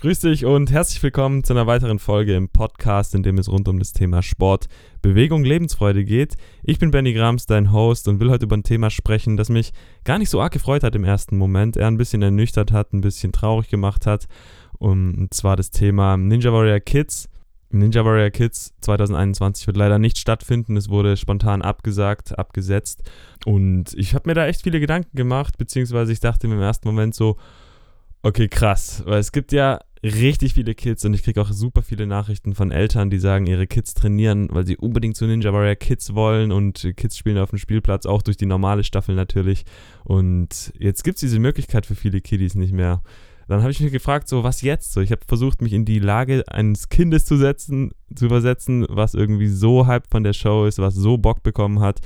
Grüß dich und herzlich willkommen zu einer weiteren Folge im Podcast, in dem es rund um das Thema Sport, Bewegung, Lebensfreude geht. Ich bin Benny Grams, dein Host und will heute über ein Thema sprechen, das mich gar nicht so arg gefreut hat im ersten Moment, eher ein bisschen ernüchtert hat, ein bisschen traurig gemacht hat. Und zwar das Thema Ninja Warrior Kids. Ninja Warrior Kids 2021 wird leider nicht stattfinden. Es wurde spontan abgesagt, abgesetzt. Und ich habe mir da echt viele Gedanken gemacht, beziehungsweise ich dachte mir im ersten Moment so, okay, krass, weil es gibt ja richtig viele Kids und ich kriege auch super viele Nachrichten von Eltern, die sagen, ihre Kids trainieren, weil sie unbedingt zu Ninja Warrior Kids wollen und Kids spielen auf dem Spielplatz, auch durch die normale Staffel natürlich. Und jetzt gibt es diese Möglichkeit für viele Kiddies nicht mehr. Dann habe ich mich gefragt, so was jetzt? So, ich habe versucht, mich in die Lage eines Kindes zu setzen, zu übersetzen, was irgendwie so hype von der Show ist, was so Bock bekommen hat.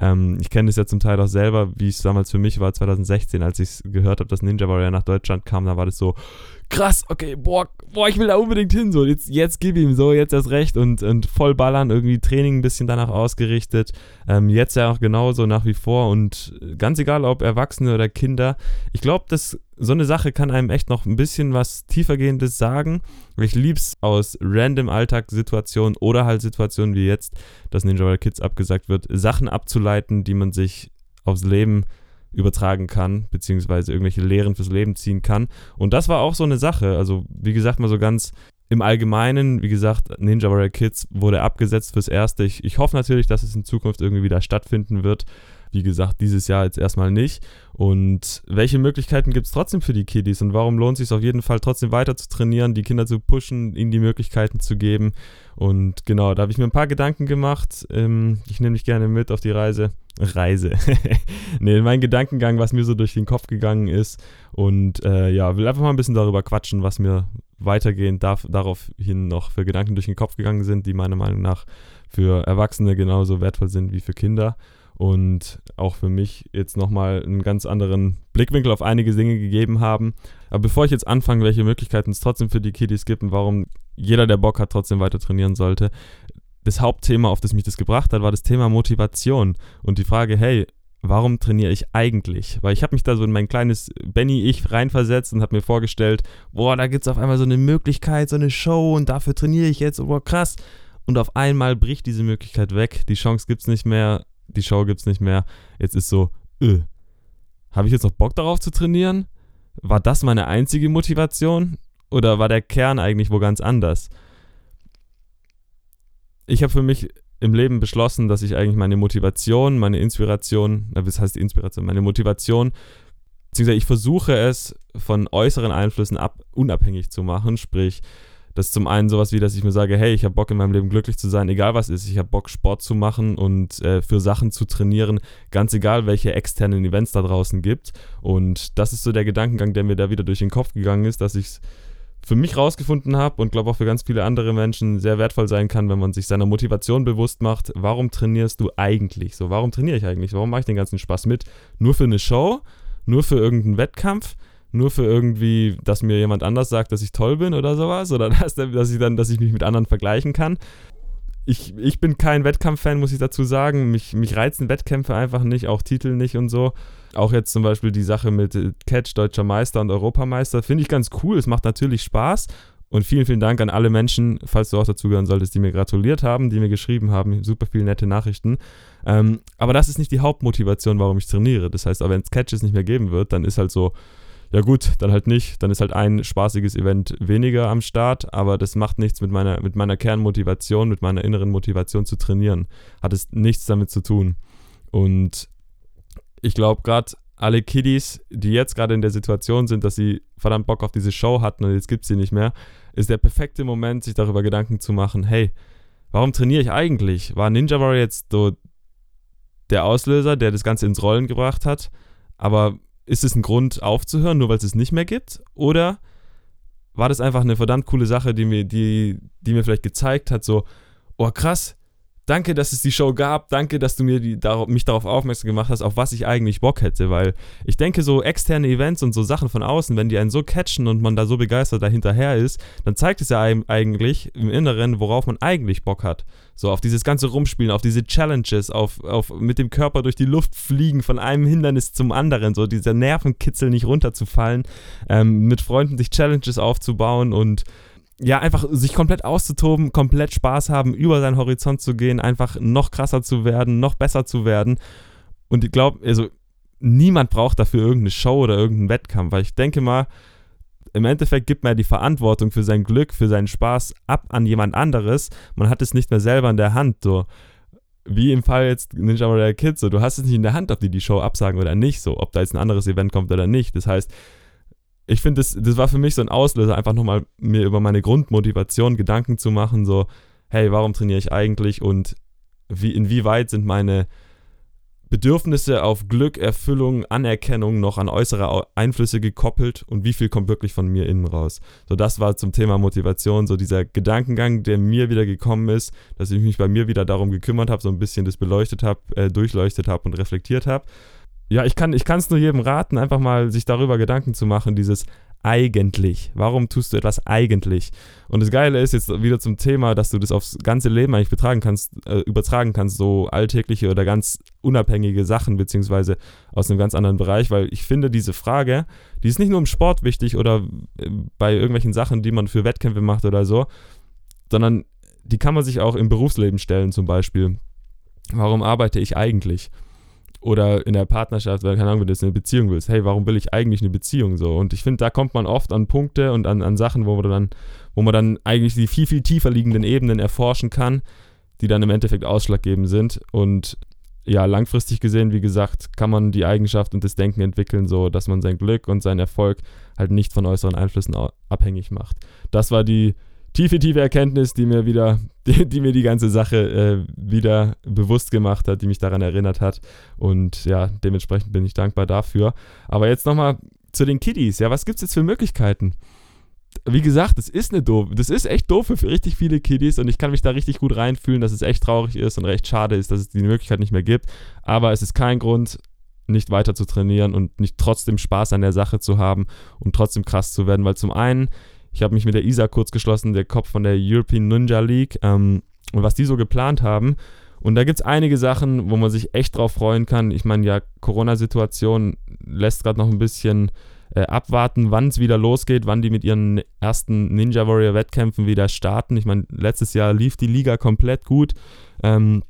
Ähm, ich kenne das ja zum Teil auch selber, wie es damals für mich war, 2016, als ich gehört habe, dass Ninja Warrior nach Deutschland kam, da war das so, krass, okay, boah, boah, ich will da unbedingt hin, so, jetzt, jetzt gib ihm so, jetzt erst recht und, und voll ballern, irgendwie Training ein bisschen danach ausgerichtet, ähm, jetzt ja auch genauso nach wie vor und ganz egal, ob Erwachsene oder Kinder, ich glaube, dass so eine Sache kann einem echt noch ein bisschen was tiefergehendes sagen. Ich lieb's aus random Alltagssituationen oder halt Situationen wie jetzt, dass Ninja Warrior Kids abgesagt wird, Sachen abzuleiten, die man sich aufs Leben übertragen kann, beziehungsweise irgendwelche Lehren fürs Leben ziehen kann. Und das war auch so eine Sache. Also, wie gesagt, mal so ganz im Allgemeinen, wie gesagt, Ninja Warrior Kids wurde abgesetzt fürs Erste. Ich, ich hoffe natürlich, dass es in Zukunft irgendwie wieder stattfinden wird. Wie gesagt, dieses Jahr jetzt erstmal nicht. Und welche Möglichkeiten gibt es trotzdem für die Kiddies? Und warum lohnt es sich auf jeden Fall trotzdem weiter zu trainieren, die Kinder zu pushen, ihnen die Möglichkeiten zu geben? Und genau, da habe ich mir ein paar Gedanken gemacht. Ähm, ich nehme mich gerne mit auf die Reise. Reise. nee, mein Gedankengang, was mir so durch den Kopf gegangen ist. Und äh, ja, will einfach mal ein bisschen darüber quatschen, was mir weitergehend darf, daraufhin noch für Gedanken durch den Kopf gegangen sind, die meiner Meinung nach für Erwachsene genauso wertvoll sind wie für Kinder. Und auch für mich jetzt nochmal einen ganz anderen Blickwinkel auf einige Dinge gegeben haben. Aber bevor ich jetzt anfange, welche Möglichkeiten es trotzdem für die Kiddies gibt und warum jeder, der Bock hat, trotzdem weiter trainieren sollte, das Hauptthema, auf das mich das gebracht hat, war das Thema Motivation und die Frage, hey, warum trainiere ich eigentlich? Weil ich habe mich da so in mein kleines Benny-Ich reinversetzt und habe mir vorgestellt, boah, da gibt es auf einmal so eine Möglichkeit, so eine Show und dafür trainiere ich jetzt, boah, krass. Und auf einmal bricht diese Möglichkeit weg, die Chance gibt es nicht mehr, die Show gibt es nicht mehr. Jetzt ist so, öh, habe ich jetzt noch Bock darauf zu trainieren? War das meine einzige Motivation? Oder war der Kern eigentlich wo ganz anders? Ich habe für mich im Leben beschlossen, dass ich eigentlich meine Motivation, meine Inspiration, was heißt Inspiration, meine Motivation, beziehungsweise ich versuche es von äußeren Einflüssen ab, unabhängig zu machen, sprich, das ist zum einen sowas wie, dass ich mir sage, hey, ich habe Bock in meinem Leben glücklich zu sein, egal was ist. Ich habe Bock Sport zu machen und äh, für Sachen zu trainieren, ganz egal welche externen Events da draußen gibt. Und das ist so der Gedankengang, der mir da wieder durch den Kopf gegangen ist, dass ich es für mich rausgefunden habe und glaube auch für ganz viele andere Menschen sehr wertvoll sein kann, wenn man sich seiner Motivation bewusst macht. Warum trainierst du eigentlich? So, warum trainiere ich eigentlich? Warum mache ich den ganzen Spaß mit? Nur für eine Show? Nur für irgendeinen Wettkampf? Nur für irgendwie, dass mir jemand anders sagt, dass ich toll bin oder sowas? Oder dass, dass ich dann, dass ich mich mit anderen vergleichen kann? Ich, ich bin kein Wettkampffan, muss ich dazu sagen. Mich, mich reizen Wettkämpfe einfach nicht, auch Titel nicht und so. Auch jetzt zum Beispiel die Sache mit äh, Catch, Deutscher Meister und Europameister, finde ich ganz cool. Es macht natürlich Spaß. Und vielen, vielen Dank an alle Menschen, falls du auch dazugehören solltest, die mir gratuliert haben, die mir geschrieben haben. Super viele nette Nachrichten. Ähm, aber das ist nicht die Hauptmotivation, warum ich trainiere. Das heißt, wenn es Catches nicht mehr geben wird, dann ist halt so, ja gut, dann halt nicht. Dann ist halt ein spaßiges Event weniger am Start, aber das macht nichts mit meiner, mit meiner Kernmotivation, mit meiner inneren Motivation zu trainieren. Hat es nichts damit zu tun. Und ich glaube, gerade alle Kiddies, die jetzt gerade in der Situation sind, dass sie verdammt Bock auf diese Show hatten und jetzt gibt es sie nicht mehr, ist der perfekte Moment, sich darüber Gedanken zu machen, hey, warum trainiere ich eigentlich? War Ninja Warrior jetzt so der Auslöser, der das Ganze ins Rollen gebracht hat? Aber ist es ein Grund aufzuhören, nur weil es es nicht mehr gibt? Oder war das einfach eine verdammt coole Sache, die mir, die, die mir vielleicht gezeigt hat, so, oh krass, danke, dass es die Show gab, danke, dass du mir die, darauf, mich darauf aufmerksam gemacht hast, auf was ich eigentlich Bock hätte, weil ich denke, so externe Events und so Sachen von außen, wenn die einen so catchen und man da so begeistert dahinterher ist, dann zeigt es ja eigentlich im Inneren, worauf man eigentlich Bock hat. So auf dieses ganze Rumspielen, auf diese Challenges, auf, auf mit dem Körper durch die Luft fliegen, von einem Hindernis zum anderen, so dieser Nervenkitzel nicht runterzufallen, ähm, mit Freunden sich Challenges aufzubauen und ja, einfach sich komplett auszutoben, komplett Spaß haben, über seinen Horizont zu gehen, einfach noch krasser zu werden, noch besser zu werden. Und ich glaube, also niemand braucht dafür irgendeine Show oder irgendeinen Wettkampf, weil ich denke mal, im Endeffekt gibt man ja die Verantwortung für sein Glück, für seinen Spaß ab an jemand anderes. Man hat es nicht mehr selber in der Hand, so. Wie im Fall jetzt Ninja Warrior Kids, so. Du hast es nicht in der Hand, ob die die Show absagen oder nicht, so. Ob da jetzt ein anderes Event kommt oder nicht. Das heißt, ich finde, das, das war für mich so ein Auslöser, einfach nochmal mir über meine Grundmotivation Gedanken zu machen, so, hey, warum trainiere ich eigentlich und wie, inwieweit sind meine Bedürfnisse auf Glück, Erfüllung, Anerkennung noch an äußere Einflüsse gekoppelt und wie viel kommt wirklich von mir innen raus. So, das war zum Thema Motivation, so dieser Gedankengang, der mir wieder gekommen ist, dass ich mich bei mir wieder darum gekümmert habe, so ein bisschen das beleuchtet habe, äh, durchleuchtet habe und reflektiert habe ja, ich kann es nur jedem raten, einfach mal sich darüber Gedanken zu machen, dieses eigentlich. Warum tust du etwas eigentlich? Und das Geile ist jetzt wieder zum Thema, dass du das aufs ganze Leben eigentlich betragen kannst, äh, übertragen kannst, so alltägliche oder ganz unabhängige Sachen, beziehungsweise aus einem ganz anderen Bereich, weil ich finde, diese Frage, die ist nicht nur im Sport wichtig oder äh, bei irgendwelchen Sachen, die man für Wettkämpfe macht oder so, sondern die kann man sich auch im Berufsleben stellen, zum Beispiel. Warum arbeite ich eigentlich? Oder in der Partnerschaft, weil keine Ahnung, wenn du jetzt eine Beziehung willst, hey, warum will ich eigentlich eine Beziehung so? Und ich finde, da kommt man oft an Punkte und an, an Sachen, wo man dann, wo man dann eigentlich die viel, viel tiefer liegenden Ebenen erforschen kann, die dann im Endeffekt ausschlaggebend sind. Und ja, langfristig gesehen, wie gesagt, kann man die Eigenschaft und das Denken entwickeln, so dass man sein Glück und seinen Erfolg halt nicht von äußeren Einflüssen abhängig macht. Das war die tiefe, tiefe Erkenntnis, die mir wieder, die, die mir die ganze Sache äh, wieder bewusst gemacht hat, die mich daran erinnert hat. Und ja, dementsprechend bin ich dankbar dafür. Aber jetzt nochmal zu den Kiddies. Ja, was gibt es jetzt für Möglichkeiten? Wie gesagt, das ist eine doof, das ist echt doof für richtig viele Kiddies und ich kann mich da richtig gut reinfühlen, dass es echt traurig ist und recht schade ist, dass es die Möglichkeit nicht mehr gibt. Aber es ist kein Grund, nicht weiter zu trainieren und nicht trotzdem Spaß an der Sache zu haben und trotzdem krass zu werden, weil zum einen ich habe mich mit der ISA kurz geschlossen, der Kopf von der European Ninja League ähm, und was die so geplant haben. Und da gibt es einige Sachen, wo man sich echt drauf freuen kann. Ich meine, ja, Corona-Situation lässt gerade noch ein bisschen äh, abwarten, wann es wieder losgeht, wann die mit ihren ersten Ninja Warrior Wettkämpfen wieder starten. Ich meine, letztes Jahr lief die Liga komplett gut. Ähm,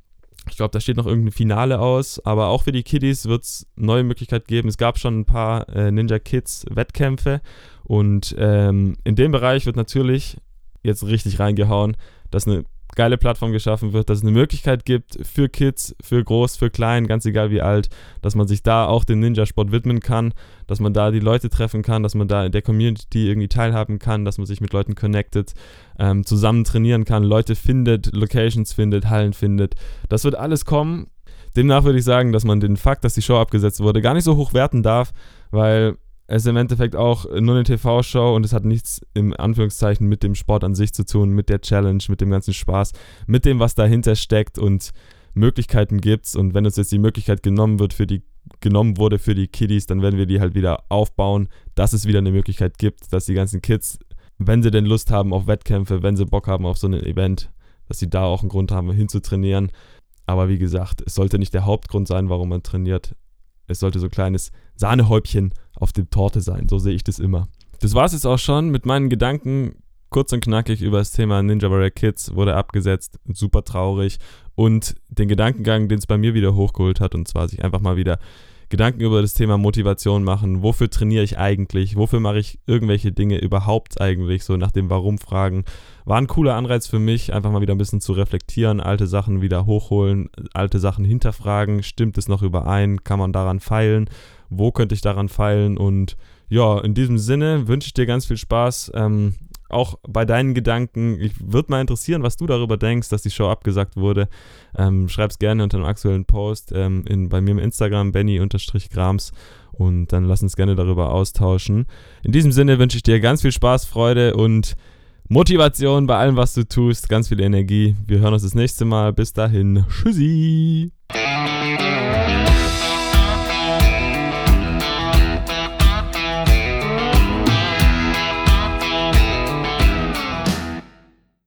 ich glaube, da steht noch irgendein Finale aus, aber auch für die Kiddies wird es neue Möglichkeiten geben. Es gab schon ein paar äh, Ninja Kids Wettkämpfe und ähm, in dem Bereich wird natürlich jetzt richtig reingehauen, dass eine geile Plattform geschaffen wird, dass es eine Möglichkeit gibt für Kids, für groß, für klein, ganz egal wie alt, dass man sich da auch dem Ninja-Sport widmen kann, dass man da die Leute treffen kann, dass man da in der Community irgendwie teilhaben kann, dass man sich mit Leuten connected, ähm, zusammen trainieren kann, Leute findet, Locations findet, Hallen findet. Das wird alles kommen. Demnach würde ich sagen, dass man den Fakt, dass die Show abgesetzt wurde, gar nicht so hoch werten darf, weil es ist im Endeffekt auch nur eine TV-Show und es hat nichts im Anführungszeichen mit dem Sport an sich zu tun, mit der Challenge, mit dem ganzen Spaß, mit dem, was dahinter steckt und Möglichkeiten gibt's. Und wenn uns jetzt die Möglichkeit genommen wird für die, genommen wurde für die Kiddies, dann werden wir die halt wieder aufbauen, dass es wieder eine Möglichkeit gibt, dass die ganzen Kids, wenn sie denn Lust haben auf Wettkämpfe, wenn sie Bock haben auf so ein Event, dass sie da auch einen Grund haben, hinzutrainieren. Aber wie gesagt, es sollte nicht der Hauptgrund sein, warum man trainiert. Es sollte so ein kleines Sahnehäubchen auf dem Torte sein. So sehe ich das immer. Das war es jetzt auch schon mit meinen Gedanken. Kurz und knackig über das Thema Ninja Warrior Kids wurde abgesetzt. Super traurig. Und den Gedankengang, den es bei mir wieder hochgeholt hat, und zwar sich einfach mal wieder Gedanken über das Thema Motivation machen. Wofür trainiere ich eigentlich? Wofür mache ich irgendwelche Dinge überhaupt eigentlich? So nach dem Warum fragen. War ein cooler Anreiz für mich, einfach mal wieder ein bisschen zu reflektieren, alte Sachen wieder hochholen, alte Sachen hinterfragen. Stimmt es noch überein? Kann man daran feilen? Wo könnte ich daran feilen? Und ja, in diesem Sinne wünsche ich dir ganz viel Spaß. Ähm, auch bei deinen Gedanken. Ich würde mal interessieren, was du darüber denkst, dass die Show abgesagt wurde. Ähm, es gerne unter einem aktuellen Post ähm, in, bei mir im Instagram, Benny-Grams. Und dann lass uns gerne darüber austauschen. In diesem Sinne wünsche ich dir ganz viel Spaß, Freude und Motivation bei allem, was du tust, ganz viel Energie. Wir hören uns das nächste Mal. Bis dahin. Tschüssi.